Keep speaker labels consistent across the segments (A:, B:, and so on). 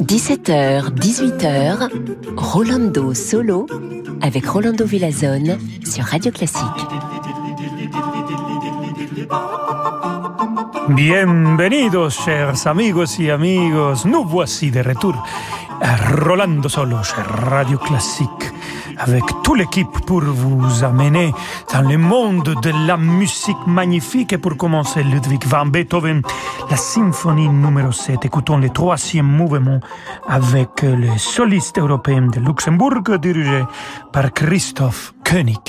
A: 17h, 18h, Rolando Solo avec Rolando Villazone sur Radio Classique.
B: Bienvenidos, chers amigos y amigos. Nous voici de retour à Rolando Solo sur Radio Classique avec toute l'équipe pour vous amener dans le monde de la musique magnifique. Et pour commencer, Ludwig van Beethoven, la symphonie numéro 7. Écoutons le troisième mouvement avec le soliste européen de Luxembourg dirigé par Christoph König.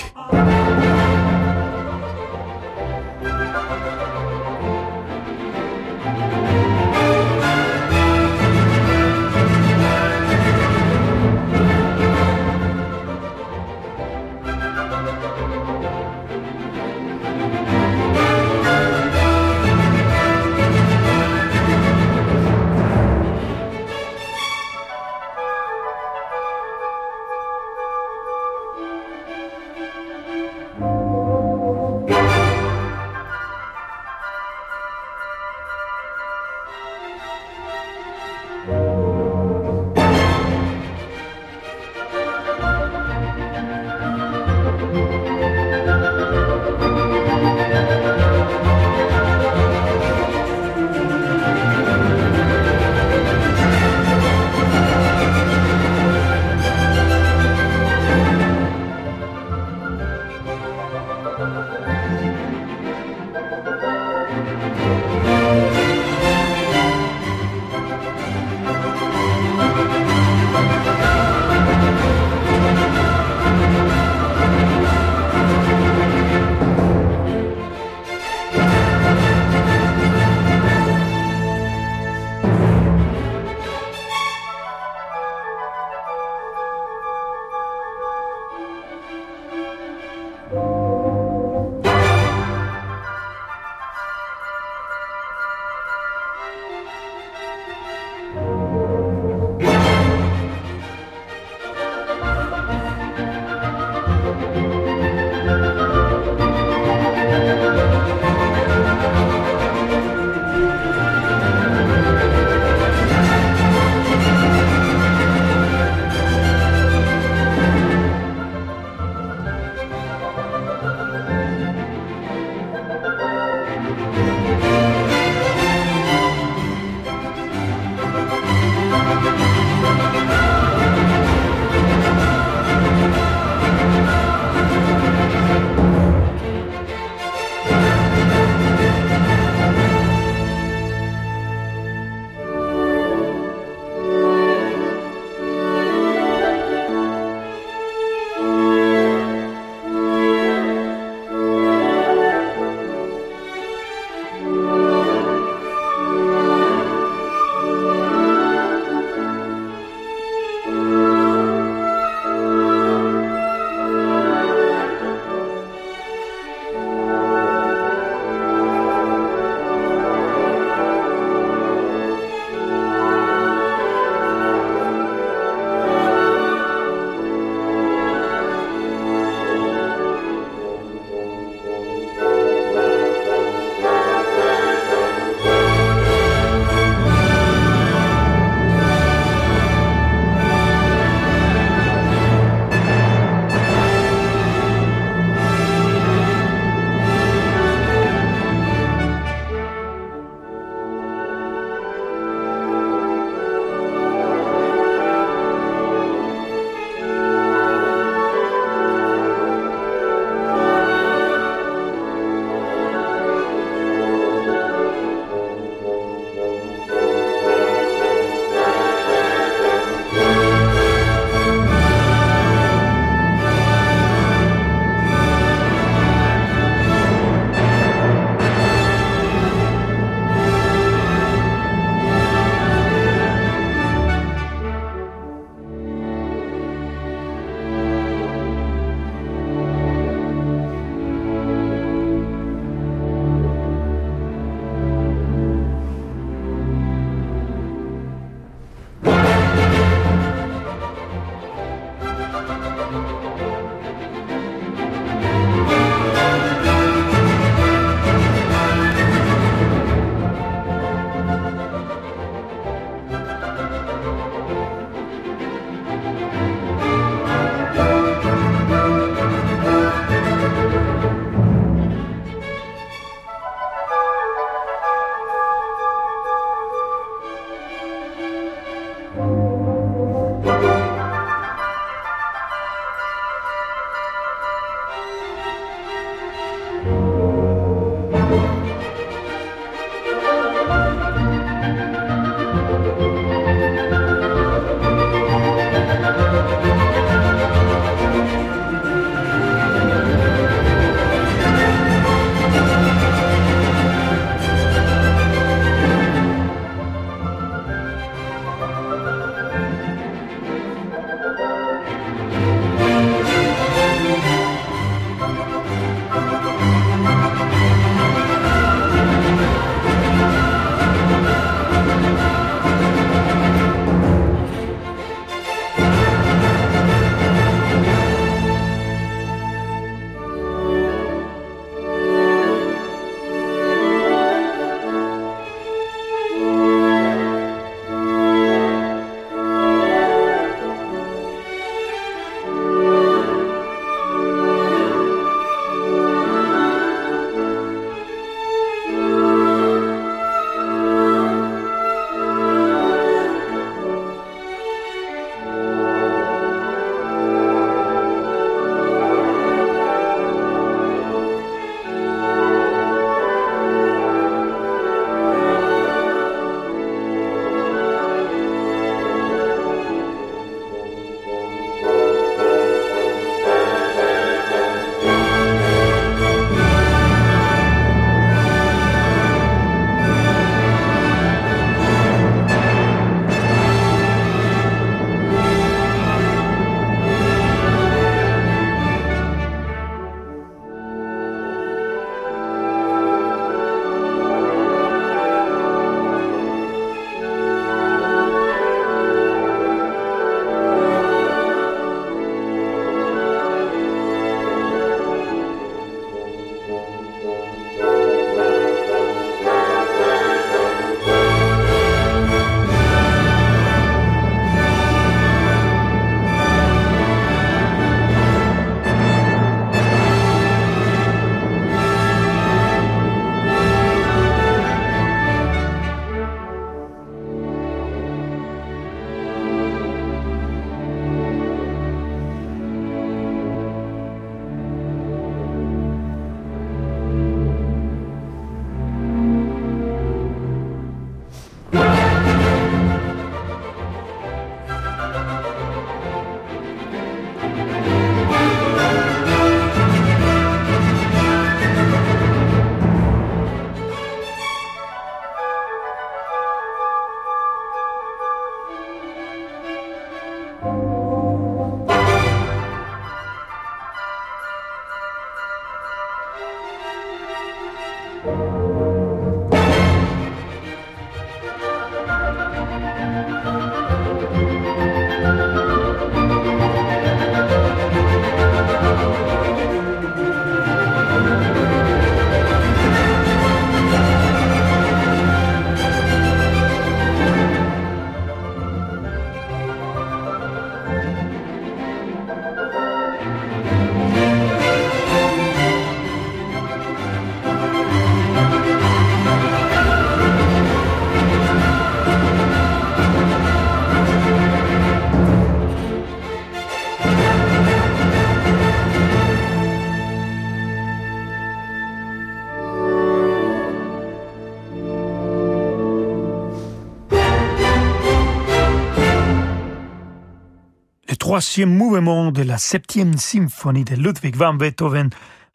B: Mouvement de la septième symphonie de Ludwig van Beethoven,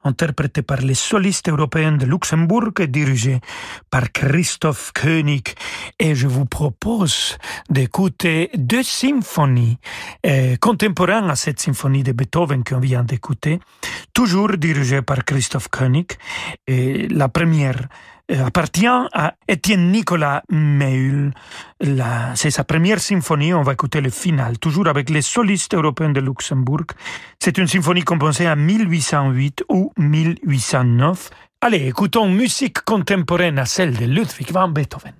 B: interprété par les solistes européens de Luxembourg et dirigé par Christoph Koenig. Et je vous propose d'écouter deux symphonies euh, contemporaines à cette symphonie de Beethoven qu'on vient d'écouter, toujours dirigée par Christoph Koenig. Et la première appartient à Étienne Nicolas Meul. C'est sa première symphonie, on va écouter le final, toujours avec les solistes européens de Luxembourg. C'est une symphonie composée en 1808 ou 1809. Allez, écoutons musique contemporaine à celle de Ludwig van Beethoven.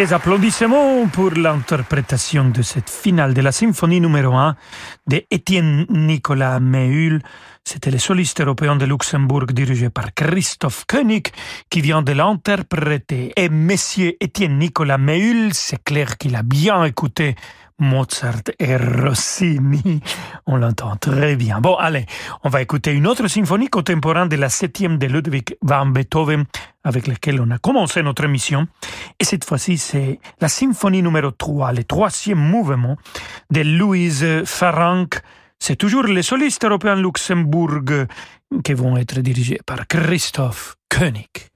B: Des applaudissements pour l'interprétation de cette finale de la symphonie numéro 1 de Étienne Nicolas Méhul. C'était le soliste européen de Luxembourg dirigé par Christophe Koenig qui vient de l'interpréter. Et Monsieur Étienne Nicolas Méhul, c'est clair qu'il a bien écouté Mozart et Rossini. On l'entend très bien. Bon, allez, on va écouter une autre symphonie contemporaine de la septième de Ludwig van Beethoven avec laquelle on a commencé notre émission. Et cette fois-ci, c'est la symphonie numéro 3, le troisième mouvement de Louise Farranc. C'est toujours les solistes européens Luxembourg qui vont être dirigés par Christophe Koenig.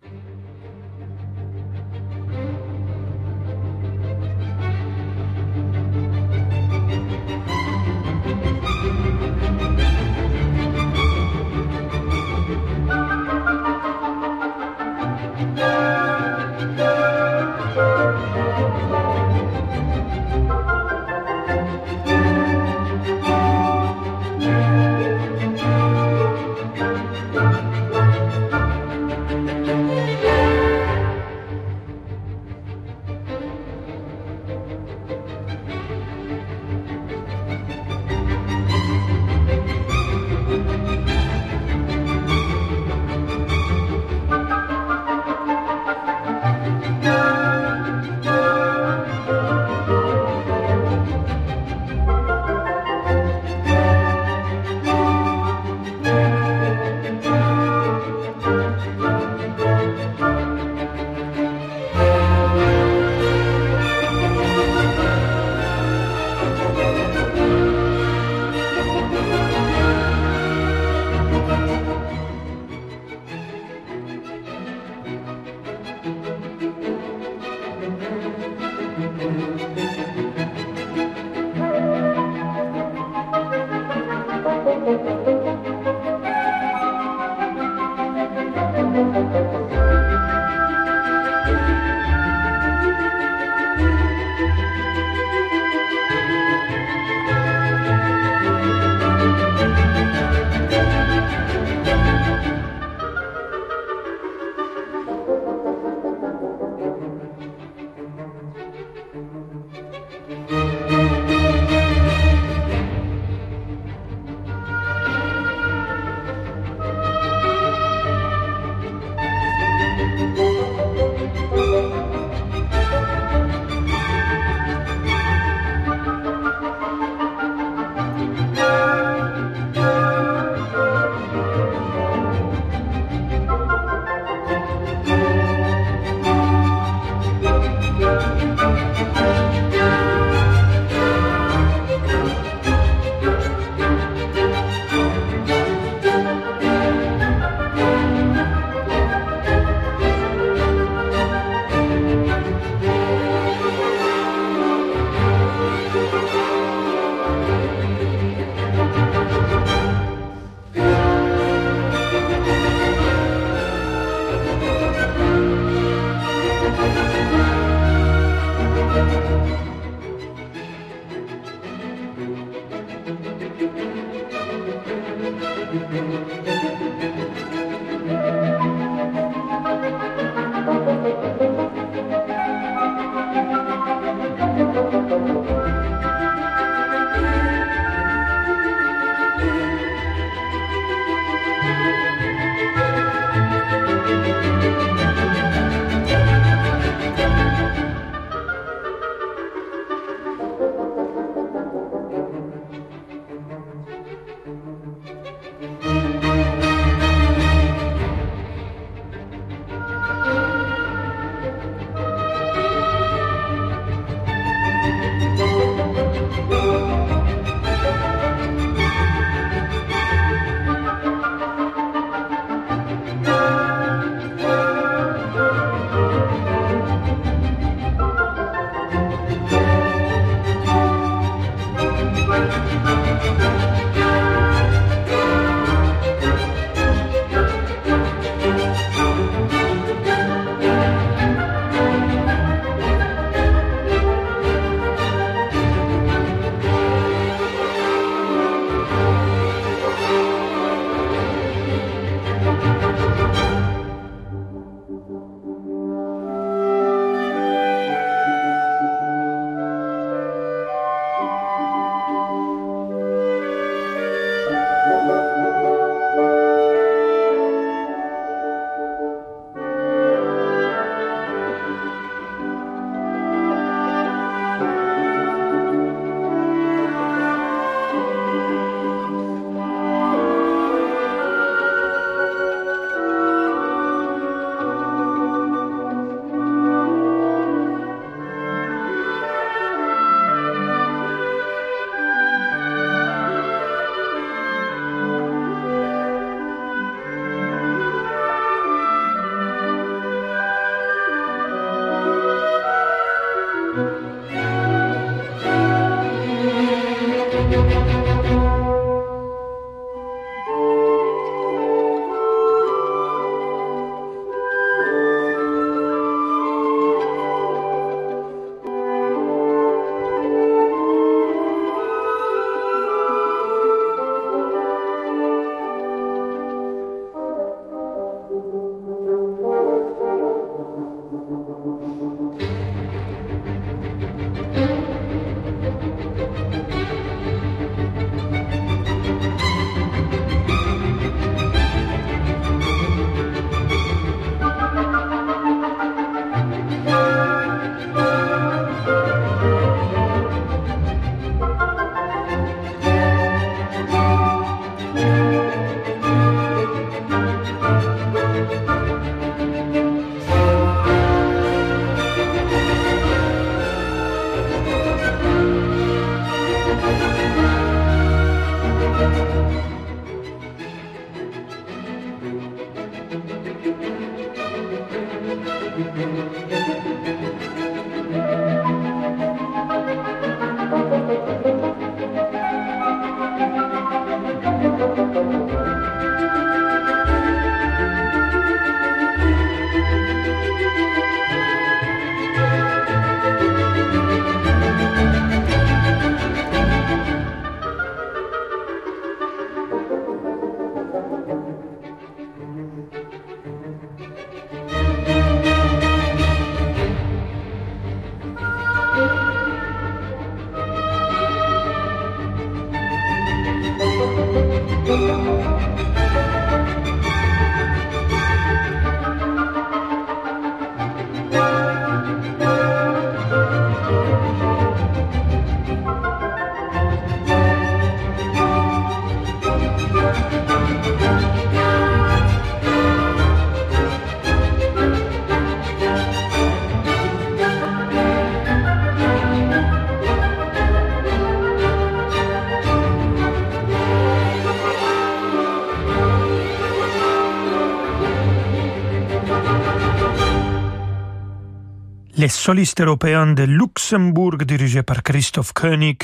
B: Les solistes européens de Luxembourg dirigés par Christoph Koenig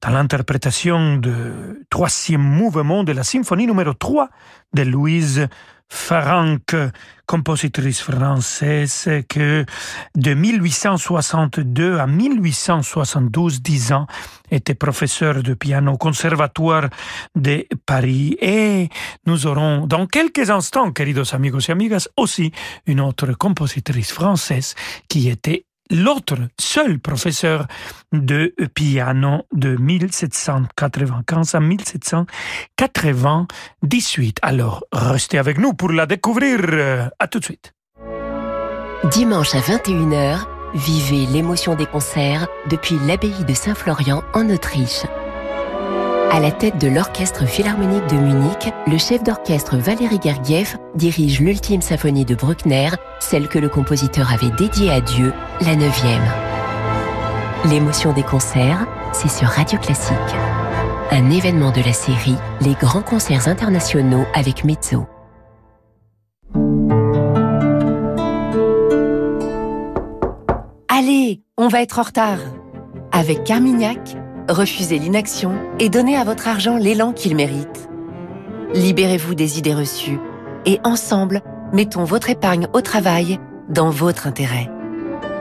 B: dans l'interprétation du troisième mouvement de la symphonie numéro 3 de Louise Farranc, compositrice française que de 1862 à 1872, 10 ans, était professeur de piano au Conservatoire de Paris. Et nous aurons dans quelques instants, queridos amigos et amigas, aussi une autre compositrice française qui était l'autre seul professeur de piano de 1795 à 1798. Alors, restez avec nous pour la découvrir. À tout de suite.
A: Dimanche à 21h, vivez l'émotion des concerts depuis l'abbaye de Saint-Florian en Autriche. À la tête de l'Orchestre Philharmonique de Munich, le chef d'orchestre Valéry Gergiev dirige l'ultime symphonie de Bruckner, celle que le compositeur avait dédiée à Dieu, la neuvième. L'émotion des concerts, c'est sur Radio Classique. Un événement de la série Les grands concerts internationaux avec Mezzo.
C: Allez, on va être en retard. Avec Carmignac, refusez l'inaction et donnez à votre argent l'élan qu'il mérite. Libérez-vous des idées reçues et ensemble, mettons votre épargne au travail dans votre intérêt.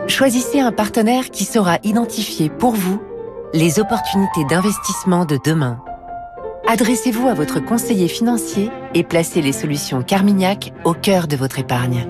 C: Choisissez un partenaire qui saura identifier pour vous les opportunités d'investissement de demain. Adressez-vous à votre conseiller financier et placez les solutions Carmignac au cœur de votre épargne.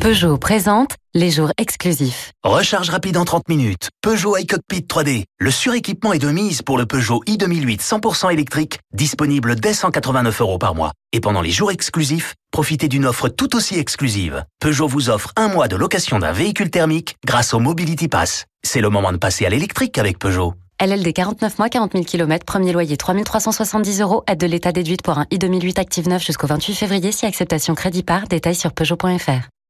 D: Peugeot présente les jours exclusifs.
E: Recharge rapide en 30 minutes. Peugeot iCockpit 3D. Le suréquipement est de mise pour le Peugeot i2008 100% électrique, disponible dès 189 euros par mois. Et pendant les jours exclusifs, profitez d'une offre tout aussi exclusive. Peugeot vous offre un mois de location d'un véhicule thermique grâce au Mobility Pass. C'est le moment de passer à l'électrique avec Peugeot.
D: LLD 49 mois, 40 000 km, premier loyer 3370 euros, aide de l'État déduite pour un i2008 Active 9 jusqu'au 28 février si acceptation crédit par, détail sur Peugeot.fr.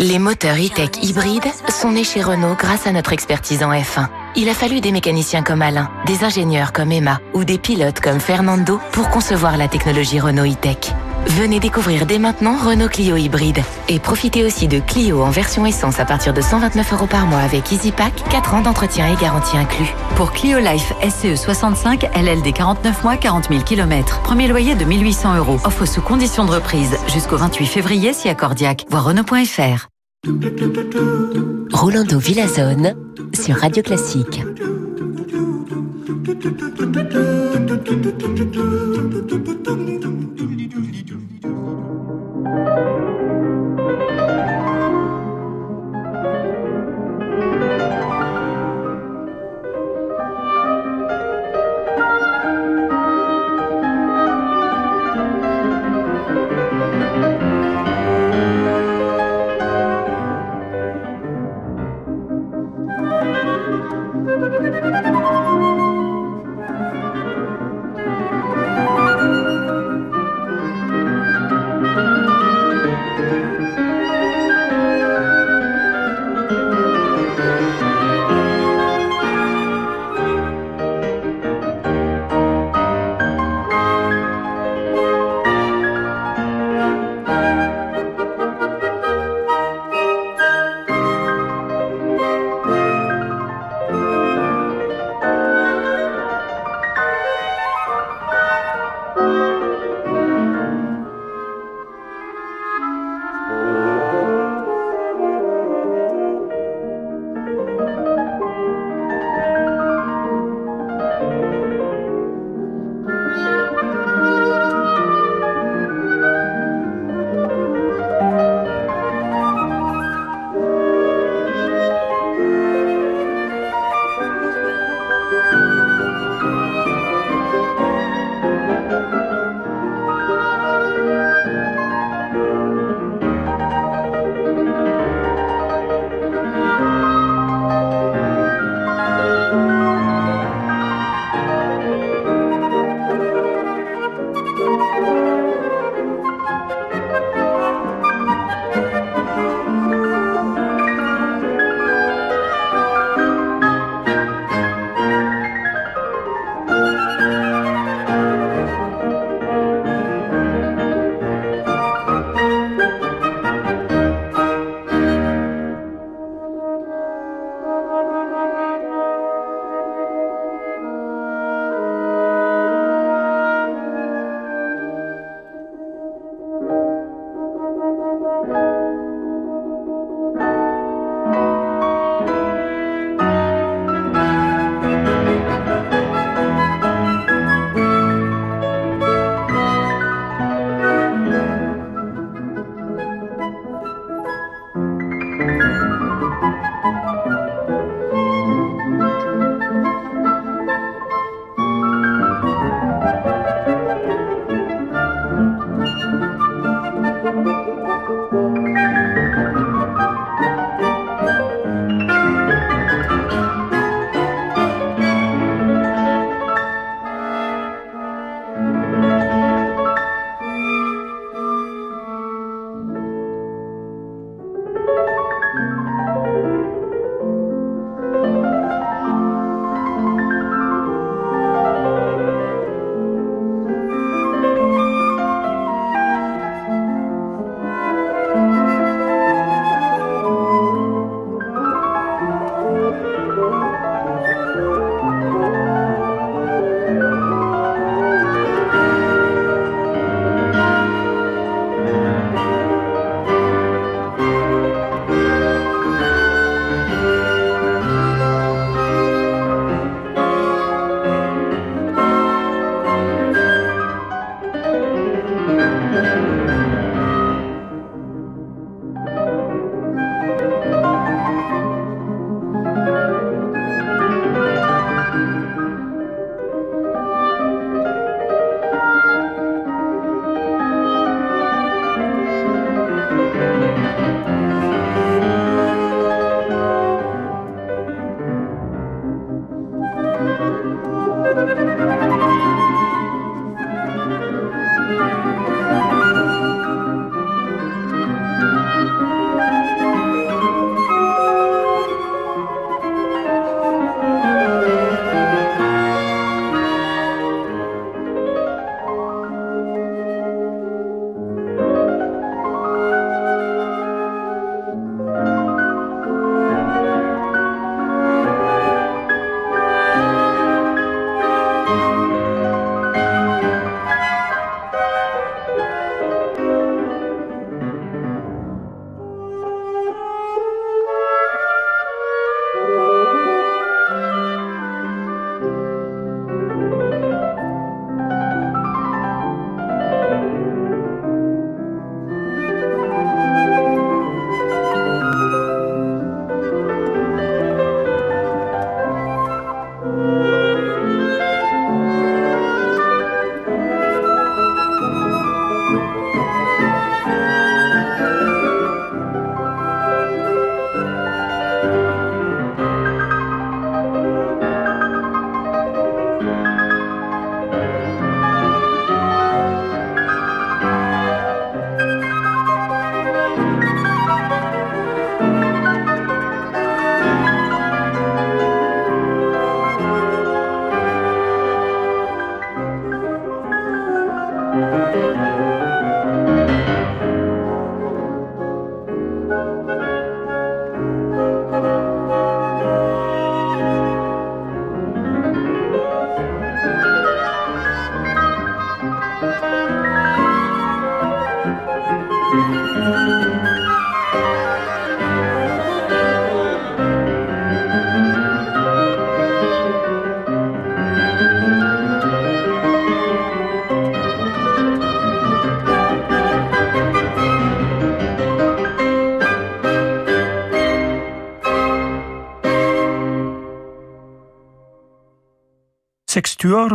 F: Les moteurs e-tech hybrides sont nés chez Renault grâce à notre expertise en F1. Il a fallu des mécaniciens comme Alain, des ingénieurs comme Emma ou des pilotes comme Fernando pour concevoir la technologie Renault e-tech. Venez découvrir dès maintenant Renault Clio hybride et profitez aussi de Clio en version essence à partir de 129 euros par mois avec EasyPack, 4 ans d'entretien et garantie inclus.
G: Pour Clio Life SCE 65, LLD 49 mois, 40 000 km. Premier loyer de 1800 euros. Offre sous condition de reprise jusqu'au 28 février si accordiaque. Voir Renault.fr.
A: Rolando Villazone sur Radio Classique.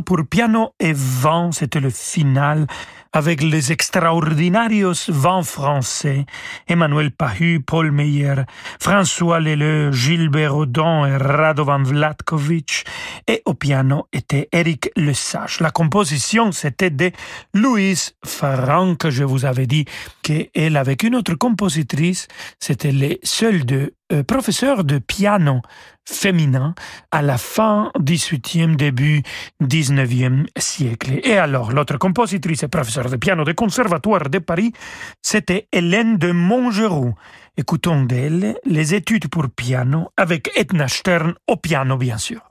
B: Pour piano et vent, c'était le final avec les extraordinarios vents français, Emmanuel Pahu, Paul Meyer, François Leleu, Gilbert Audon et Radovan Vlatkovic, et au piano était Eric Lesage. La composition, c'était de Louise Farran, que je vous avais dit qu'elle, avec une autre compositrice, c'était les seuls deux euh, professeurs de piano féminin à la fin 18e, début 19e siècle. Et alors, l'autre compositrice et professeure de piano du Conservatoire de Paris, c'était Hélène de Montgeroux. Écoutons d'elle les études pour piano avec Edna Stern au piano, bien sûr.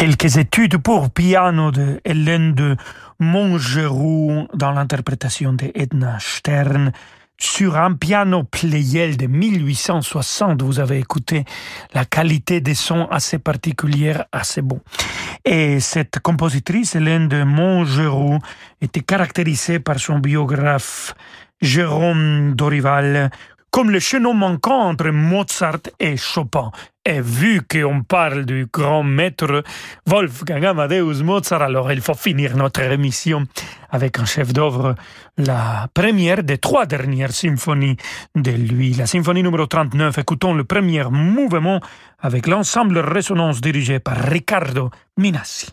B: Quelques études pour piano de Hélène de Montgeroux dans l'interprétation de Edna Stern sur un piano Pleyel de 1860. Vous avez écouté la qualité des sons assez particulière, assez bon. Et cette compositrice, Hélène de Montgeroux, était caractérisée par son biographe Jérôme Dorival comme le chaînon manquant entre Mozart et Chopin. Et vu qu'on parle du grand maître Wolfgang Amadeus Mozart, alors il faut finir notre émission avec un chef-d'œuvre, la première des trois dernières symphonies de lui, la symphonie numéro 39. Écoutons le premier mouvement avec l'ensemble Résonance dirigé par Riccardo Minassi.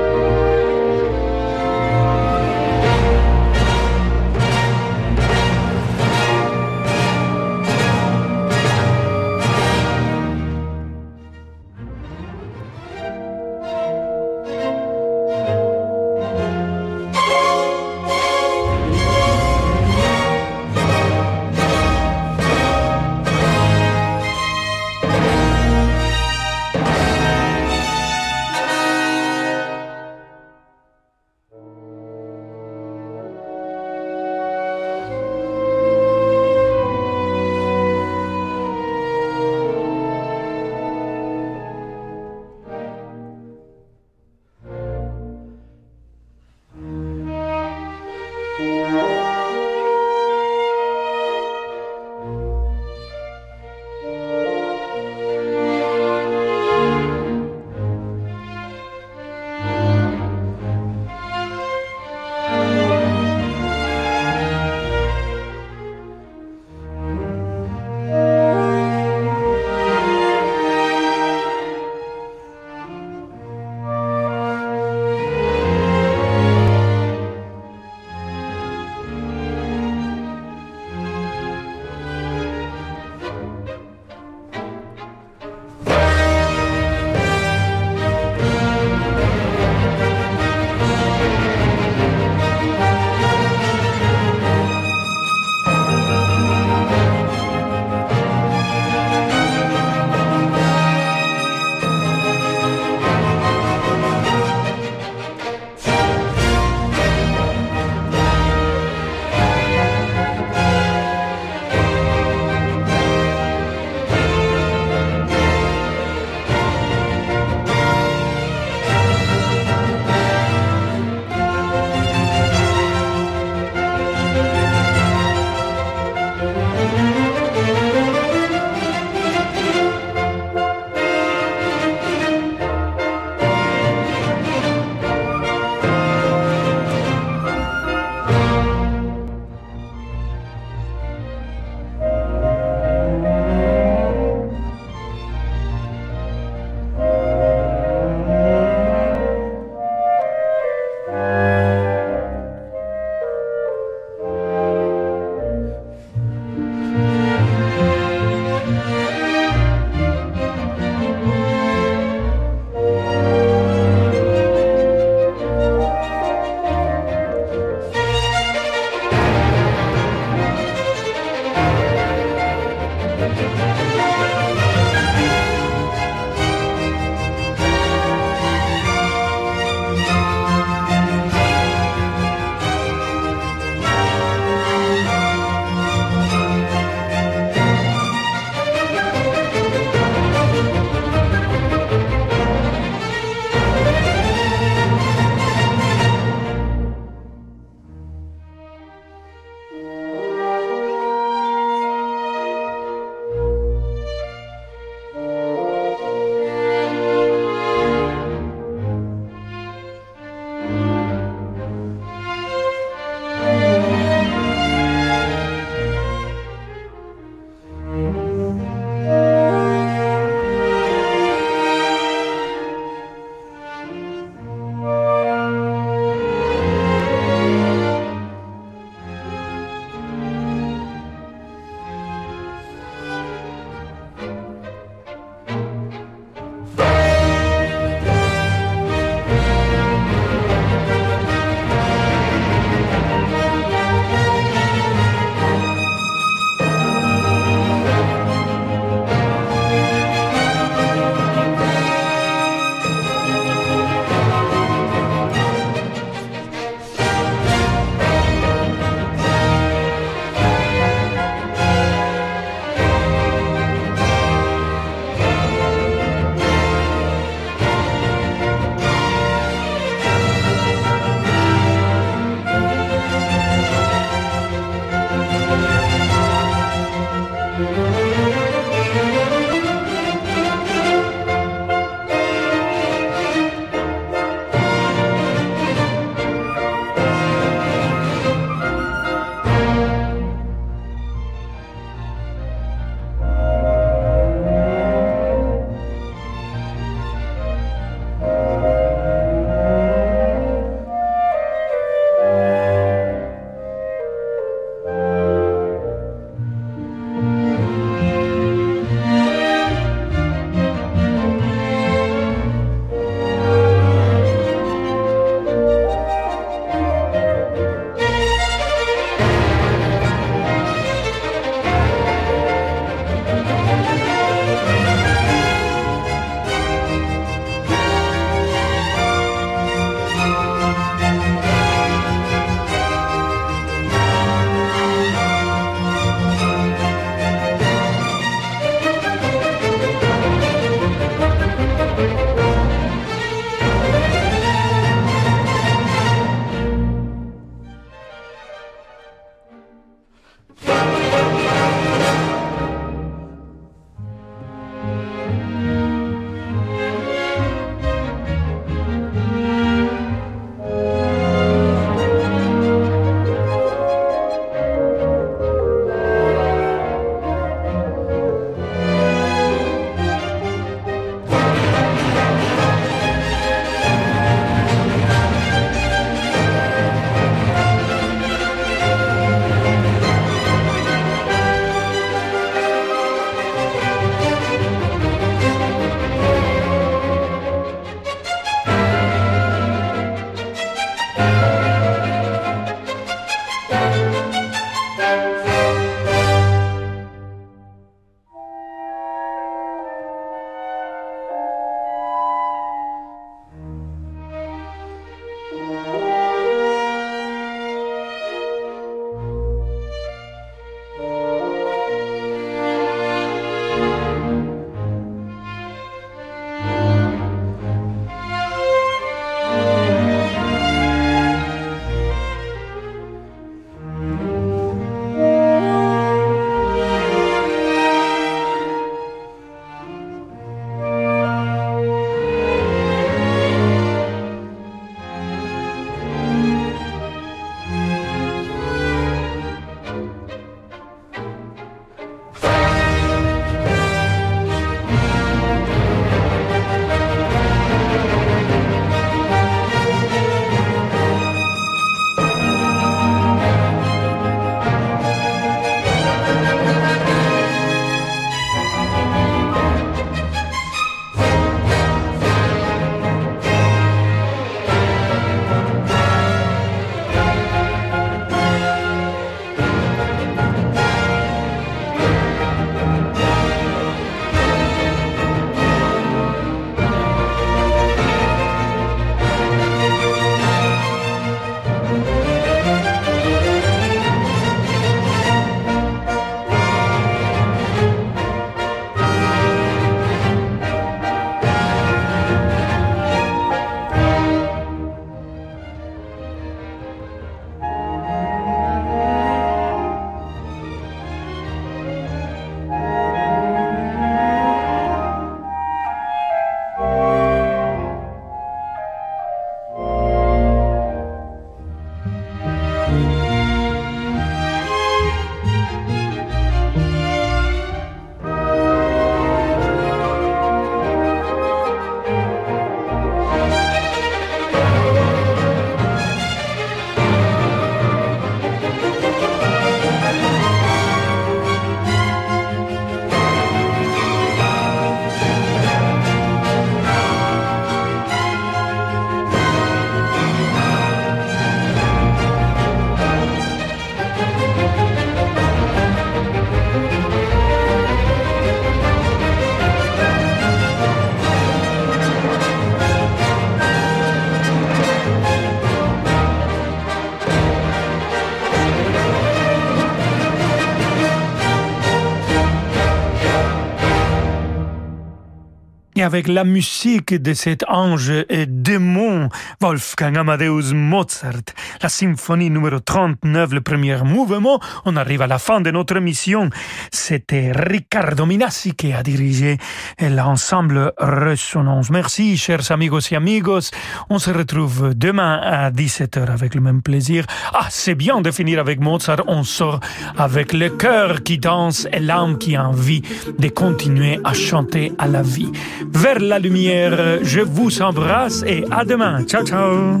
B: Avec la musique de cet ange et démon Wolfgang Amadeus Mozart, la symphonie numéro 39, le premier mouvement, on arrive à la fin de notre mission. C'était Riccardo Minassi qui a dirigé l'ensemble Résonance. Merci, chers amigos et amigos. On se retrouve demain à 17h avec le même plaisir. Ah, c'est bien de finir avec Mozart. On sort avec le cœur qui danse et l'âme qui a envie de continuer à chanter à la vie. Vers la lumière, je vous embrasse et à demain. Ciao, ciao.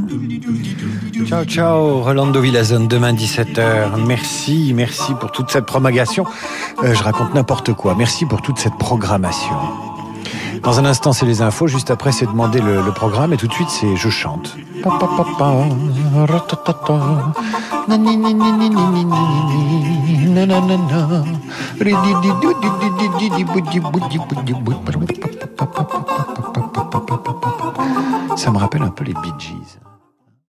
H: Ciao, ciao, Rolando Villazone, demain 17h. Merci, merci pour toute cette promulgation. Euh, je raconte n'importe quoi. Merci pour toute cette programmation. Dans un instant, c'est les infos. Juste après, c'est demander le, le, programme. Et tout de suite, c'est je chante. Ça me rappelle un peu les Bee Gees.